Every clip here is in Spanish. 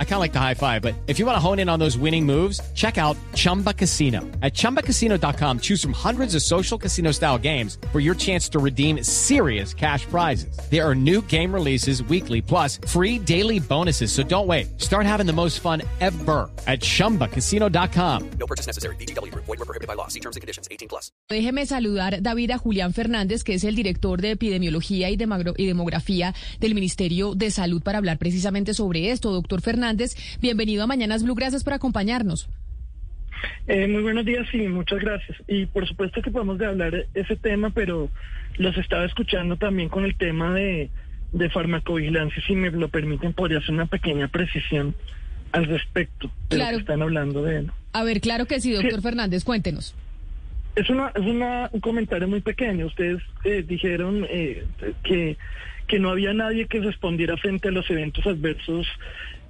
I kind of like the high five, but if you want to hone in on those winning moves, check out Chumba Casino. At ChumbaCasino.com, choose from hundreds of social casino style games for your chance to redeem serious cash prizes. There are new game releases weekly, plus free daily bonuses. So don't wait. Start having the most fun ever at ChumbaCasino.com. No purchase necessary. BGW. Void were prohibited by law. See terms and conditions. 18 plus. Déjeme saludar, David, a Julián Fernández, que es el director de Epidemiología y, Demagro- y Demografía del Ministerio de Salud para hablar precisamente sobre esto. Doctor Fernández, bienvenido a Mañanas Blue. Gracias por acompañarnos. Eh, muy buenos días y muchas gracias. Y por supuesto que podemos de hablar ese tema, pero los estaba escuchando también con el tema de, de farmacovigilancia. Si me lo permiten, podría hacer una pequeña precisión al respecto de Claro. lo que están hablando de él. A ver, claro que sí, doctor Sí. Fernández, cuéntenos. Es, una, es una, un comentario muy pequeño. Ustedes eh, dijeron eh, que, que no había nadie que respondiera frente a los eventos adversos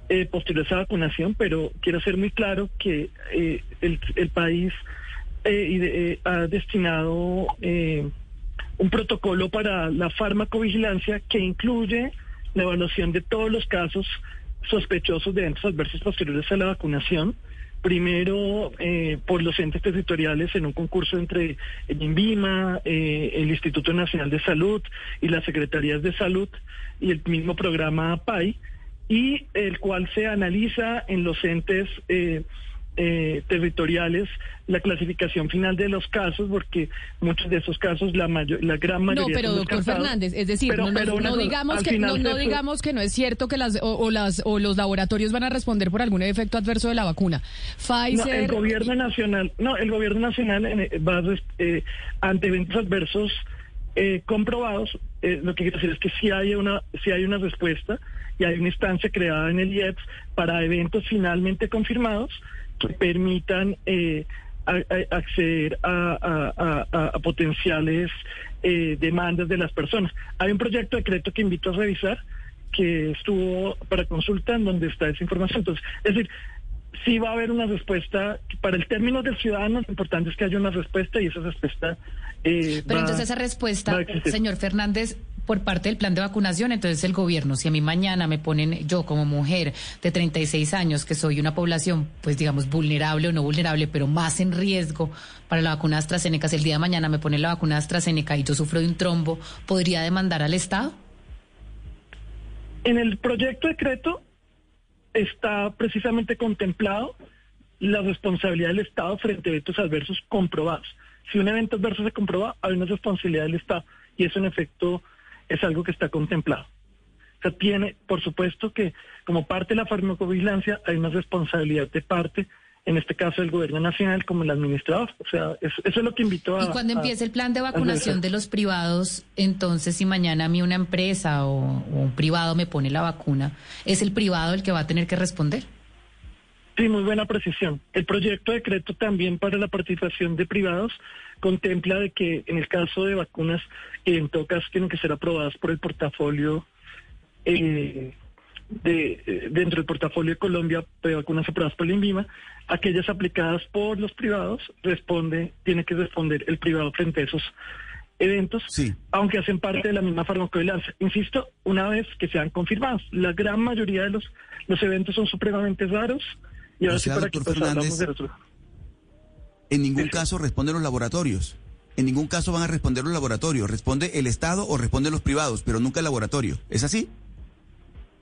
eh, posteriores a vacunación, pero quiero ser muy claro que eh, el, el país eh, eh, ha destinado un protocolo para la farmacovigilancia que incluye la evaluación de todos los casos sospechosos de eventos adversos posteriores a la vacunación. Primero, por los entes territoriales en un concurso entre el INVIMA, el Instituto Nacional de Salud y las Secretarías de Salud y el mismo programa PAI, y el cual se analiza en los entes eh, eh, territoriales la clasificación final de los casos, porque muchos de esos casos, la, mayor, la gran No, mayoría... pero son doctor. Fernández, es decir, Pero- no, no- pero no digamos que no, no digamos que no es cierto que las o, o las o los laboratorios van a responder por algún efecto adverso de la vacuna. No, Pfizer el gobierno nacional, no, el gobierno nacional eh, va eh, ante eventos adversos eh, comprobados, eh, lo que quiero decir es que si hay una, si hay una respuesta y hay una instancia creada en el IEPS para eventos finalmente confirmados que permitan eh, acceder a- a potenciales eh, demandas de las personas. Hay un proyecto de decreto que invito a revisar que estuvo para consulta en donde está esa información. Entonces, es decir, sí va a haber una respuesta para el término del ciudadano. Lo importante es que haya una respuesta y esa respuesta. eh, Pero va- entonces esa respuesta, señor Fernández, por parte del plan de vacunación, entonces el gobierno, si a mí mañana me ponen yo como mujer de 36 años, que soy una población, pues digamos, vulnerable o no vulnerable, pero más en riesgo para la vacuna AstraZeneca, si el día de mañana me ponen la vacuna AstraZeneca y yo sufro de un trombo, ¿podría demandar al Estado? En el proyecto de decreto está precisamente contemplado la responsabilidad del Estado frente a eventos adversos comprobados. Si un evento adverso se comprueba, hay una responsabilidad del Estado y eso en efecto es algo que está contemplado. O sea, tiene, por supuesto que como parte de la farmacovigilancia hay una responsabilidad de parte, en este caso del gobierno nacional como el administrador. O sea, eso, eso es lo que invitó a... Y cuando empiece el plan de vacunación de los privados, entonces si mañana a mí una empresa o, o un privado me pone la vacuna, ¿es el privado el que va a tener que responder? Sí, muy buena precisión. El proyecto de decreto también para la participación de privados contempla de que en el caso de vacunas que en todo caso tienen que ser aprobadas por el portafolio eh, de eh, dentro del portafolio de Colombia de vacunas aprobadas por la INVIMA, aquellas aplicadas por los privados responde tiene que responder el privado frente a esos eventos, Sí. aunque hacen parte de la misma farmacovigilancia. Insisto, una vez que sean confirmados, la gran mayoría de los, los eventos son supremamente raros y ahora O sí para que Fernández, de otro. En ningún Sí. caso responden los laboratorios. En ningún caso van a responder los laboratorios. Responde el Estado o responde los privados, pero nunca el laboratorio. ¿Es así?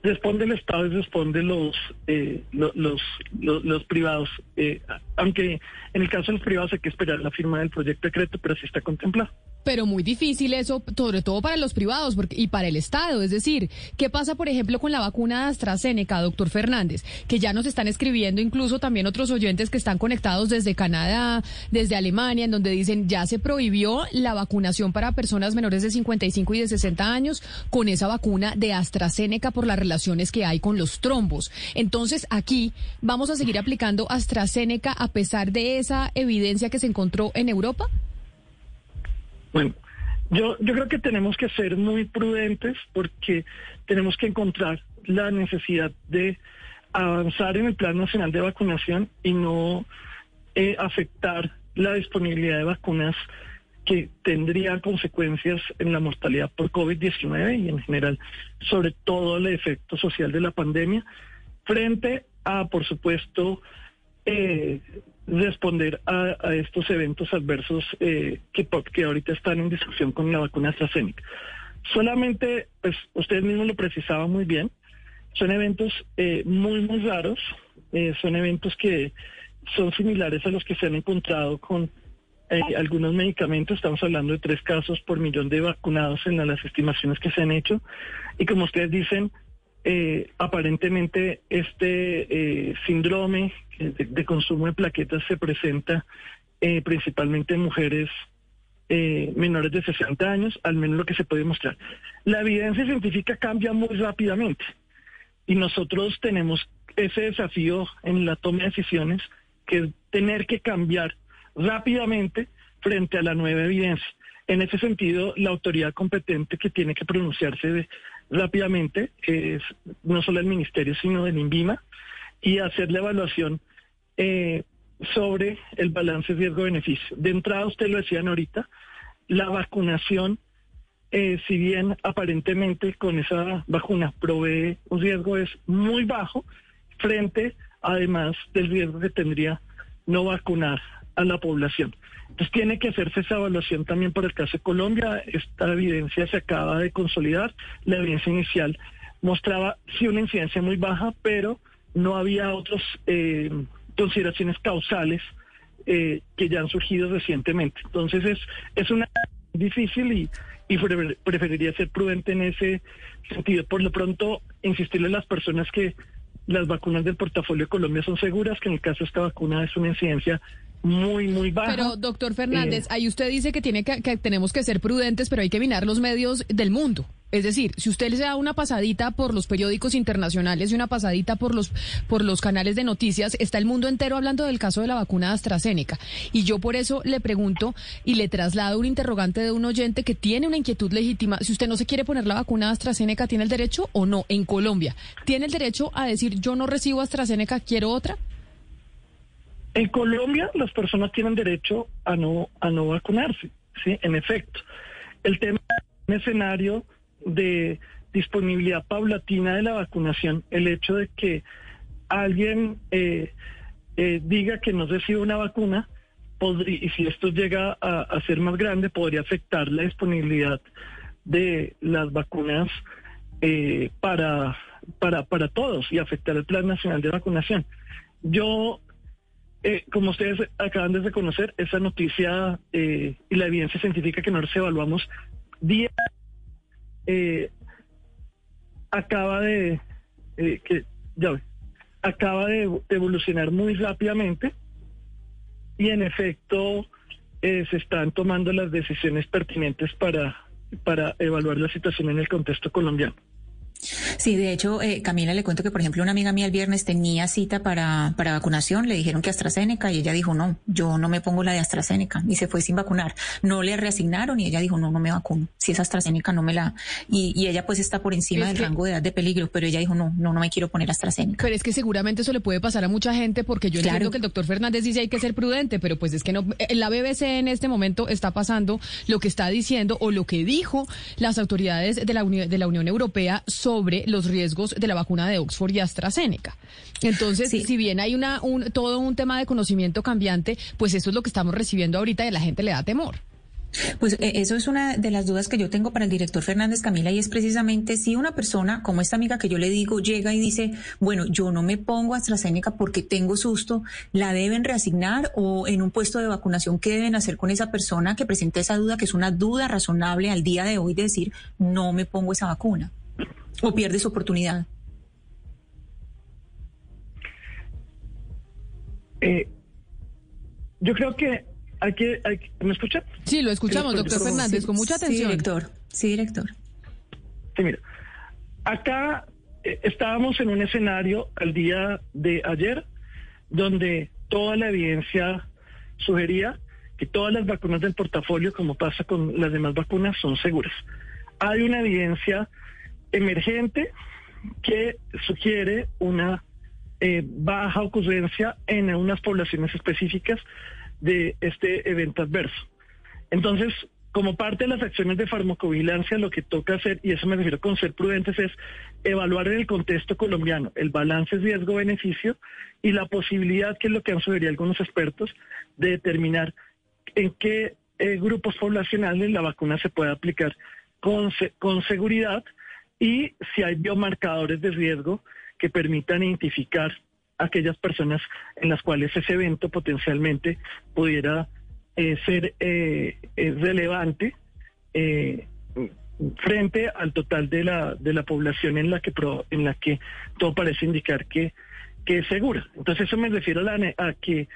Responde el Estado y responde los, eh, lo- los, los, privados. eh, aunque en el caso de los privados hay que esperar la firma del proyecto de decreto, pero sí está contemplado. Pero muy difícil eso, sobre todo para los privados porque, y para el Estado. Es decir, ¿qué pasa, por ejemplo, con la vacuna de AstraZeneca, doctor Fernández? Que ya nos están escribiendo incluso también otros oyentes que están conectados desde Canadá, desde Alemania, en donde dicen ya se prohibió la vacunación para personas menores de 55 y de 60 años con esa vacuna de AstraZeneca por las relaciones que hay con los trombos. Entonces, aquí vamos a seguir aplicando AstraZeneca a pesar de esa evidencia que se encontró en Europa. Bueno, yo, yo creo que tenemos que ser muy prudentes porque tenemos que encontrar la necesidad de avanzar en el Plan Nacional de Vacunación y no eh, afectar la disponibilidad de vacunas que tendrían consecuencias en la mortalidad por COVID-19 y en general sobre todo el efecto social de la pandemia, frente a, por supuesto, eh, responder a, estos eventos adversos eh, que, que ahorita están en discusión con la vacuna AstraZeneca. Solamente, pues usted mismo lo precisaba muy bien, son eventos eh, muy, muy raros, son eventos que son similares a los que se han encontrado con eh, algunos medicamentos, estamos hablando de tres casos por millón de vacunados en las estimaciones que se han hecho, y como ustedes dicen, eh, aparentemente este eh, síndrome de, consumo de plaquetas se presenta principalmente en mujeres menores de 60 años, al menos lo que se puede mostrar. La evidencia científica cambia muy rápidamente y nosotros tenemos ese desafío en la toma de decisiones, que es tener que cambiar rápidamente frente a la nueva evidencia. En ese sentido, la autoridad competente que tiene que pronunciarse rápidamente es no solo el ministerio, sino del INVIMA, y hacer la evaluación eh, sobre el balance riesgo-beneficio. De entrada, usted lo decían ahorita, la vacunación, eh, si bien aparentemente con esa vacuna provee un riesgo, es muy bajo frente, además, del riesgo que tendría no vacunar a la población. Entonces tiene que hacerse esa evaluación también para el caso de Colombia. Esta evidencia se acaba de consolidar. La evidencia inicial mostraba sí una incidencia muy baja, pero no había otras eh, consideraciones causales eh, que ya han surgido recientemente. Entonces es, es una difícil y, y preferiría ser prudente en ese sentido. Por lo pronto, insistirle a las personas que las vacunas del portafolio de Colombia son seguras, que en el caso de esta vacuna es una incidencia muy, muy baja. Pero, doctor Fernández, eh, ahí usted dice que, tiene que, que, tenemos que ser prudentes, pero hay que mirar los medios del mundo. Es decir, si usted le da una pasadita por los periódicos internacionales y una pasadita por los, por los canales de noticias, está el mundo entero hablando del caso de la vacuna AstraZeneca. Y yo por eso le pregunto y le traslado un interrogante de un oyente que tiene una inquietud legítima. Si usted no se quiere poner la vacuna AstraZeneca, ¿tiene el derecho o no? En Colombia, ¿tiene el derecho a decir yo no recibo AstraZeneca, quiero otra? En Colombia las personas tienen derecho a no a no vacunarse, sí, en efecto. El tema un escenario de disponibilidad paulatina de la vacunación, el hecho de que alguien eh, eh, diga que no recibe una vacuna, y si esto llega a, a, ser más grande, podría afectar la disponibilidad de las vacunas eh, para, para, para todos y afectar el Plan Nacional de Vacunación. Yo eh, como ustedes acaban de reconocer, esa noticia eh, y la evidencia científica que nosotros evaluamos día eh, acaba de que ya ve, acaba evolucionar muy rápidamente y en efecto se están tomando las decisiones pertinentes para para evaluar la situación en el contexto colombiano. Sí, de hecho, eh, Camila, le cuento que, por ejemplo, una amiga mía el viernes tenía cita para, para vacunación, le dijeron que AstraZeneca y ella dijo, no, yo no me pongo la de AstraZeneca y se fue sin vacunar. No le reasignaron y ella dijo, no, no me vacuno. Si es AstraZeneca, no me la... Y, y ella pues está por encima del que... rango de edad de peligro, pero ella dijo, no, no, no me quiero poner AstraZeneca. Pero es que seguramente eso le puede pasar a mucha gente porque yo claro. entiendo que el doctor Fernández dice hay que ser prudente, pero pues es que no... La BBC en este momento está pasando lo que está diciendo o lo que dijo las autoridades de la, Uni de la Unión Europea sobre los riesgos de la vacuna de Oxford y AstraZeneca. Entonces, sí. si bien hay una un, todo un tema de conocimiento cambiante, pues eso es lo que estamos recibiendo ahorita y a la gente le da temor. Pues eso es una de las dudas que yo tengo para el director Fernández Camila y es precisamente si una persona como esta amiga que yo le digo llega y dice, bueno, yo no me pongo AstraZeneca porque tengo susto, ¿la deben reasignar o en un puesto de vacunación qué deben hacer con esa persona que presenta esa duda, que es una duda razonable al día de hoy de decir, no me pongo esa vacuna? O pierde su oportunidad? Eh, yo creo que hay que, hay, ¿me escucha? Sí, lo escuchamos, doctor Fernández, con mucha atención. Sí, director. Sí, director. Sí, mira, acá eh, estábamos en un escenario al día de ayer donde toda la evidencia sugería que todas las vacunas del portafolio, como pasa con las demás vacunas, son seguras. Hay una evidencia emergente que sugiere una eh, baja ocurrencia en unas poblaciones específicas de este evento adverso. Entonces, como parte de las acciones de farmacovigilancia, lo que toca hacer, y eso me refiero con ser prudentes, es evaluar en el contexto colombiano el balance riesgo-beneficio y la posibilidad, que es lo que han sugerido algunos expertos, de determinar en qué eh, grupos poblacionales la vacuna se puede aplicar con, con seguridad y si hay biomarcadores de riesgo que permitan identificar aquellas personas en las cuales ese evento potencialmente pudiera eh, ser eh, relevante eh, frente al total de la de la población en la que en la que todo parece indicar que que es segura. Entonces eso me refiero a, la, a que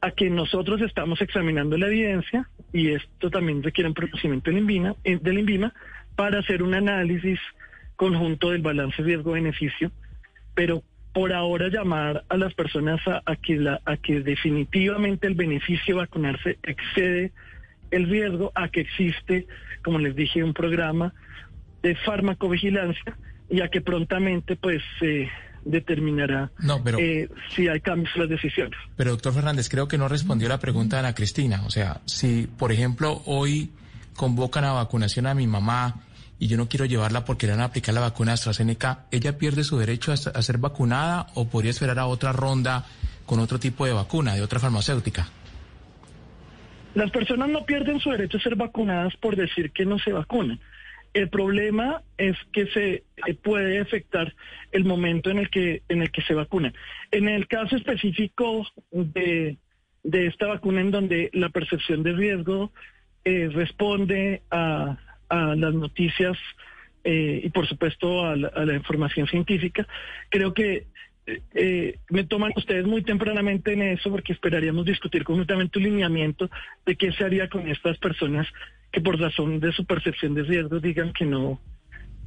a que nosotros estamos examinando la evidencia y esto también requiere un procedimiento del INVIMA, del INVIMA para hacer un análisis conjunto del balance riesgo-beneficio, pero por ahora llamar a las personas a, que la, a que definitivamente el beneficio de vacunarse excede el riesgo, a que existe, como les dije, un programa de farmacovigilancia y a que prontamente pues se determinará eh, si hay cambios en las decisiones. Pero doctor Fernández, creo que no respondió la pregunta de Ana Cristina. O sea, si por ejemplo hoy convocan a vacunación a mi mamá y yo no quiero llevarla porque le van a aplicar la vacuna AstraZeneca, ¿ella pierde su derecho a, ser vacunada o podría esperar a otra ronda con otro tipo de vacuna, de otra farmacéutica? Las personas no pierden su derecho a ser vacunadas por decir que no se vacunan. El problema es que se eh, puede afectar el momento en el que en el que se vacunan. En el caso específico de, de esta vacuna en donde la percepción de riesgo eh, responde a, a las noticias eh, y por supuesto a la, información científica. Creo que eh, eh, me toman ustedes muy tempranamente en eso porque esperaríamos discutir conjuntamente un lineamiento de qué se haría con estas personas que por razón de su percepción de riesgo digan que no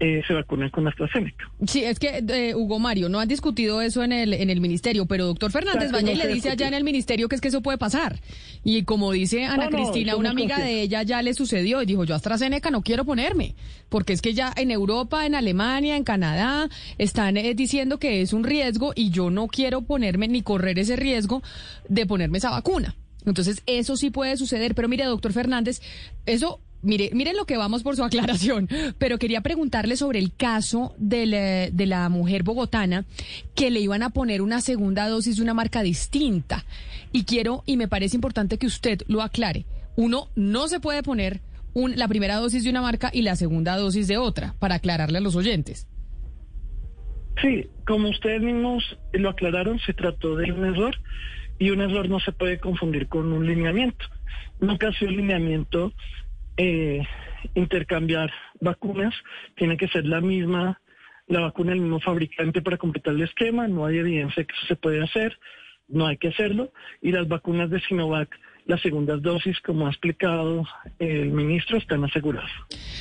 eh, se vacunan con AstraZeneca. Sí, es que, eh, Hugo Mario, no han discutido eso en el, en el ministerio, pero doctor Fernández vaya y le dice allá en el ministerio que es que eso puede pasar. Y como dice Ana Cristina, una amiga de ella ya le sucedió y dijo, yo AstraZeneca no quiero ponerme, porque es que ya en Europa, en Alemania, en Canadá, están eh, diciendo que es un riesgo y yo no quiero ponerme ni correr ese riesgo de ponerme esa vacuna. Entonces, eso sí puede suceder. Pero mire, doctor Fernández, eso Mire, miren lo que vamos por su aclaración, pero quería preguntarle sobre el caso de la, de la mujer bogotana que le iban a poner una segunda dosis de una marca distinta. Y quiero, y me parece importante que usted lo aclare. Uno no se puede poner un, la primera dosis de una marca y la segunda dosis de otra, para aclararle a los oyentes. Sí, como ustedes mismos lo aclararon, se trató de un error y un error no se puede confundir con un lineamiento. Nunca ha sido un lineamiento eh, intercambiar vacunas, tiene que ser la misma, la vacuna del mismo fabricante para completar el esquema, no hay evidencia que eso se puede hacer, no hay que hacerlo, y las vacunas de Sinovac las segundas dosis, como ha explicado el ministro, están aseguradas.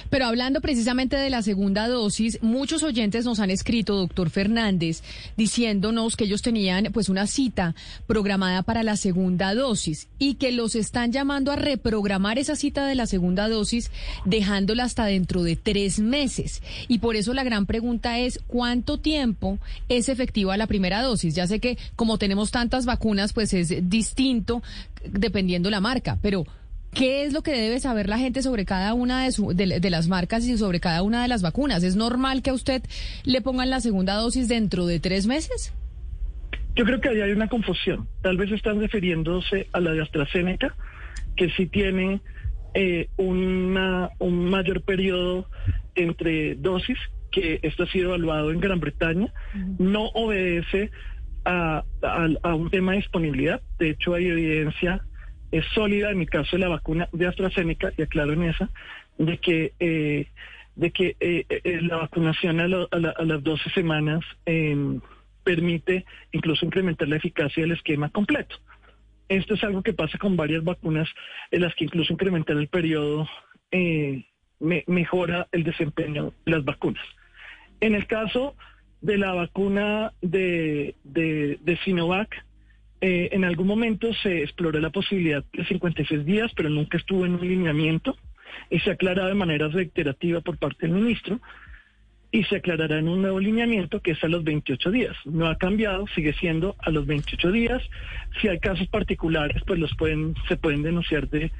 Pero hablando precisamente de la segunda dosis, muchos oyentes nos han escrito, doctor Fernández, diciéndonos que ellos tenían pues una cita programada para la segunda dosis y que los están llamando a reprogramar esa cita de la segunda dosis, dejándola hasta dentro de tres meses. Y por eso la gran pregunta es, ¿cuánto tiempo es efectiva la primera dosis? Ya sé que como tenemos tantas vacunas, pues es distinto dependiendo la marca, pero ¿qué es lo que debe saber la gente sobre cada una de, de, las marcas y sobre cada una de las vacunas? ¿Es normal que a usted le pongan la segunda dosis dentro de tres meses? Yo creo que ahí hay una confusión. Tal vez están refiriéndose a la de AstraZeneca, que sí tiene eh, una, un mayor periodo entre dosis, que esto ha sido evaluado en Gran Bretaña, no obedece a, un tema de disponibilidad. De hecho, hay evidencia es sólida en mi caso de la vacuna de AstraZeneca, y aclaro en esa, de que, eh, de que eh, eh, la vacunación a, las 12 semanas em, permite incluso incrementar la eficacia del esquema completo. Esto es algo que pasa con varias vacunas en las que incluso incrementar el periodo mejora el desempeño de las vacunas. En el caso de la vacuna de, de, Sinovac, eh, en algún momento se exploró la posibilidad de 56 días, pero nunca estuvo en un lineamiento y se ha aclarado de manera reiterativa por parte del ministro y se aclarará en un nuevo lineamiento que es a los 28 días. No ha cambiado, sigue siendo a los 28 días. Si hay casos particulares, pues los pueden se pueden denunciar de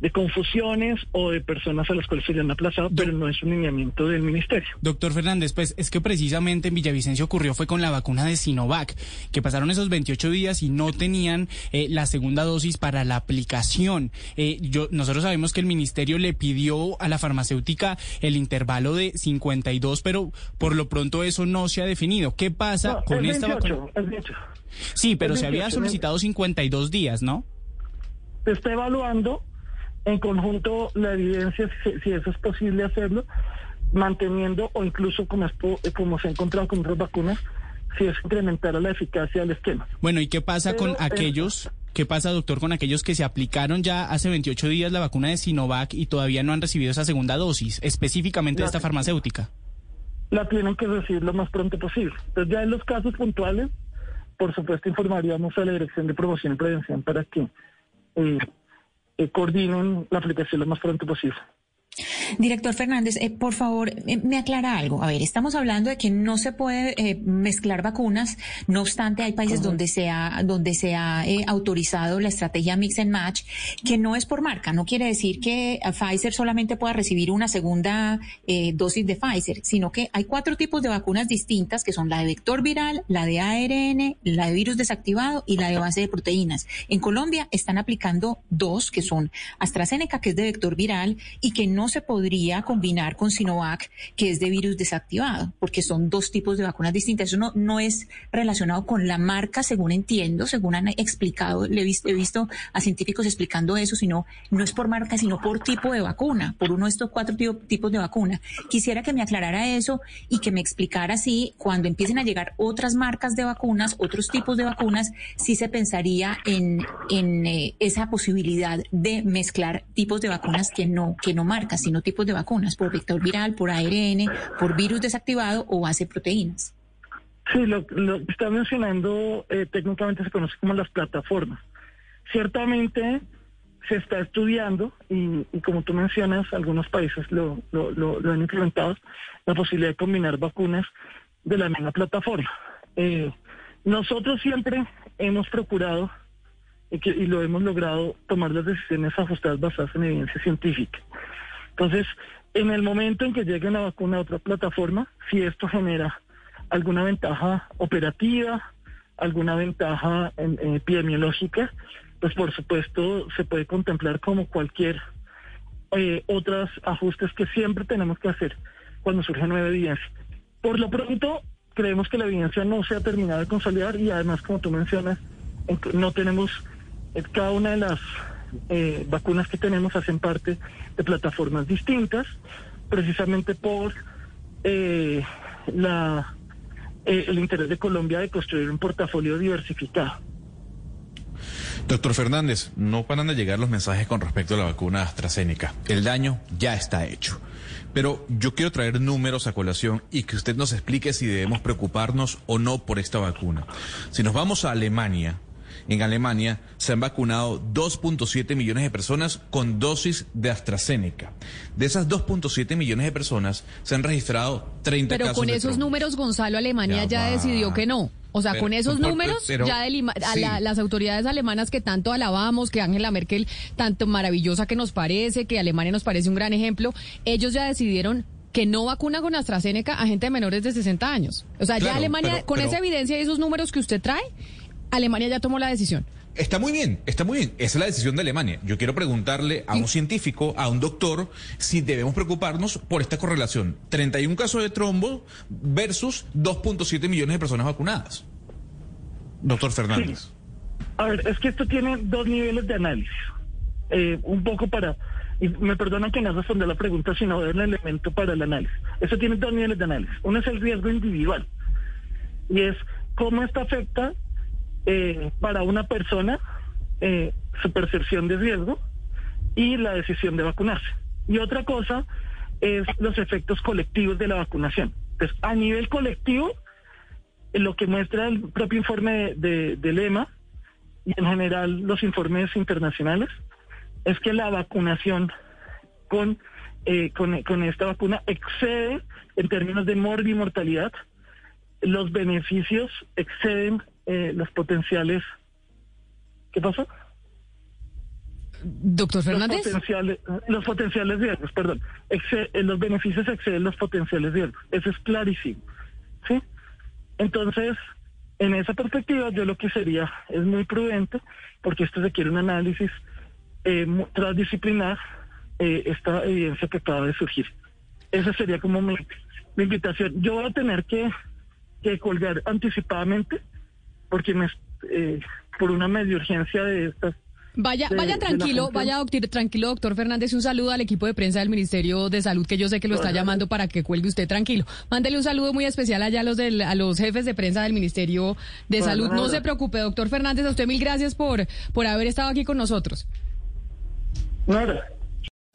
de confusiones o de personas a las cuales se le han aplazado, pero no es un lineamiento del ministerio. Doctor Fernández, pues es que precisamente en Villavicencio ocurrió fue con la vacuna de Sinovac, que pasaron esos 28 días y no tenían eh, la segunda dosis para la aplicación. Eh, yo, nosotros sabemos que el ministerio le pidió a la farmacéutica el intervalo de 52, pero por lo pronto eso no se ha definido. ¿Qué pasa No, con es esta 28, vacuna? es 28. Sí, pero se había 28, solicitado 52 días, ¿no? Se está evaluando en conjunto la evidencia, si, si eso es posible hacerlo, manteniendo o incluso como, po- como se ha encontrado con otras vacunas, si es incrementar la eficacia del esquema. Bueno, ¿y qué pasa Pero, con eh, aquellos, qué pasa, doctor, con aquellos que se aplicaron ya hace 28 días la vacuna de Sinovac y todavía no han recibido esa segunda dosis, específicamente de esta farmacéutica? La tienen que recibir lo más pronto posible. Entonces ya en los casos puntuales, por supuesto informaríamos a la Dirección de Promoción y Prevención para que eh, eh, coordinen la aplicación lo más pronto posible. Director Fernández, eh, por favor, eh, me aclara algo. A ver, estamos hablando de que no se puede eh, mezclar vacunas, no obstante hay países donde se ha, donde se ha eh, autorizado la estrategia mix and match, que no es por marca, no quiere decir que eh, Pfizer solamente pueda recibir una segunda eh, dosis de Pfizer, sino que hay cuatro tipos de vacunas distintas, que son la de vector viral, la de ARN, la de virus desactivado y la de base de proteínas. En Colombia están aplicando dos, que son AstraZeneca, que es de vector viral, y que no se podría combinar con Sinovac, que es de virus desactivado, porque son dos tipos de vacunas distintas. Eso no, no es relacionado con la marca, según entiendo, según han explicado, le he visto, he visto a científicos explicando eso, sino no es por marca, sino por tipo de vacuna, por uno de estos cuatro tipos de vacuna. Quisiera que me aclarara eso y que me explicara si cuando empiecen a llegar otras marcas de vacunas, otros tipos de vacunas, si se pensaría en, en eh, esa posibilidad de mezclar tipos de vacunas que no, que no marcas, sino tipos de vacunas por vector viral, por ARN, por virus desactivado o base proteínas. Sí, lo, que está mencionando eh, técnicamente se conoce como las plataformas. Ciertamente se está estudiando y, como tú mencionas, algunos países lo, han implementado, la posibilidad de combinar vacunas de la misma plataforma. Eh, nosotros siempre hemos procurado que, y lo hemos logrado tomar las decisiones ajustadas basadas en evidencia científica. Entonces, en el momento en que llegue una vacuna a otra plataforma, si esto genera alguna ventaja operativa, alguna ventaja en- en epidemiológica, pues por supuesto se puede contemplar como cualquier eh, otros ajustes que siempre tenemos que hacer cuando surge nueva evidencia. Por lo pronto, creemos que la evidencia no se ha terminado de consolidar y además, como tú mencionas, en- no tenemos eh, cada una de las eh, vacunas que tenemos hacen parte de plataformas distintas, precisamente por eh, la eh, el interés de Colombia de construir un portafolio diversificado. Doctor Fernández, no paran de llegar los mensajes con respecto a la vacuna AstraZeneca. El daño ya está hecho. Pero yo quiero traer números a colación y que usted nos explique si debemos preocuparnos o no por esta vacuna. Si nos vamos a Alemania, en Alemania se han vacunado 2.7 millones de personas con dosis de AstraZeneca. De esas 2.7 millones de personas se han registrado 30 Pero casos con de esos trombo. números, Gonzalo, Alemania Ya decidió que no. O sea, Pero- con esos pero- números, pero- ya delima- a sí. la- las autoridades alemanas que tanto alabamos, que Angela Merkel tanto maravillosa que nos parece, que Alemania nos parece un gran ejemplo, ellos ya decidieron que no vacuna con AstraZeneca a gente de menores de 60 años. O sea, ya Alemania, con esa evidencia y esos números que usted trae, Alemania ya tomó la decisión. Está muy bien, está muy bien. Esa es la decisión de Alemania. Yo quiero preguntarle a un científico, a un doctor, si debemos preocuparnos por esta correlación. 31 casos de trombo versus 2.7 millones de personas vacunadas. Doctor Fernández. A ver, es que esto tiene dos niveles de análisis. Eh, un poco para, y me perdonan que no responda la pregunta, sino dar el elemento para el análisis. Esto tiene dos niveles de análisis. Uno es el riesgo individual y es cómo esto afecta eh, para una persona eh, su percepción de riesgo y la decisión de vacunarse. Y otra cosa es los efectos colectivos de la vacunación. Entonces, a nivel colectivo, eh, lo que muestra el propio informe de, de, del EMA y en general los informes internacionales es que la vacunación con, eh, con, esta vacuna excede en términos de mortalidad, los beneficios exceden eh, los potenciales. ¿Qué pasó? Doctor Fernández. Los potenciales, los potenciales riesgos, perdón. Exce- eh, los beneficios exceden los potenciales riesgos. Eso es clarísimo. ¿Sí? Entonces, en esa perspectiva, yo lo que sería es muy prudente, porque esto requiere un análisis eh, transdisciplinar, eh, esta evidencia que acaba de surgir. Esa sería como mi, mi invitación. Yo voy a tener que, que colgar anticipadamente, porque me, eh, por una media urgencia de estas Vaya, de- vaya tranquilo, vaya doctor, tranquilo, doctor Fernández. Un saludo al equipo de prensa del Ministerio de Salud, que yo sé que lo está llamando para que cuelgue usted tranquilo. Mándele un saludo muy especial allá a los, del, a los jefes de prensa del Ministerio de Bueno, Salud. No nada. se preocupe, doctor Fernández. A usted mil gracias por, por haber estado aquí con nosotros. Nora.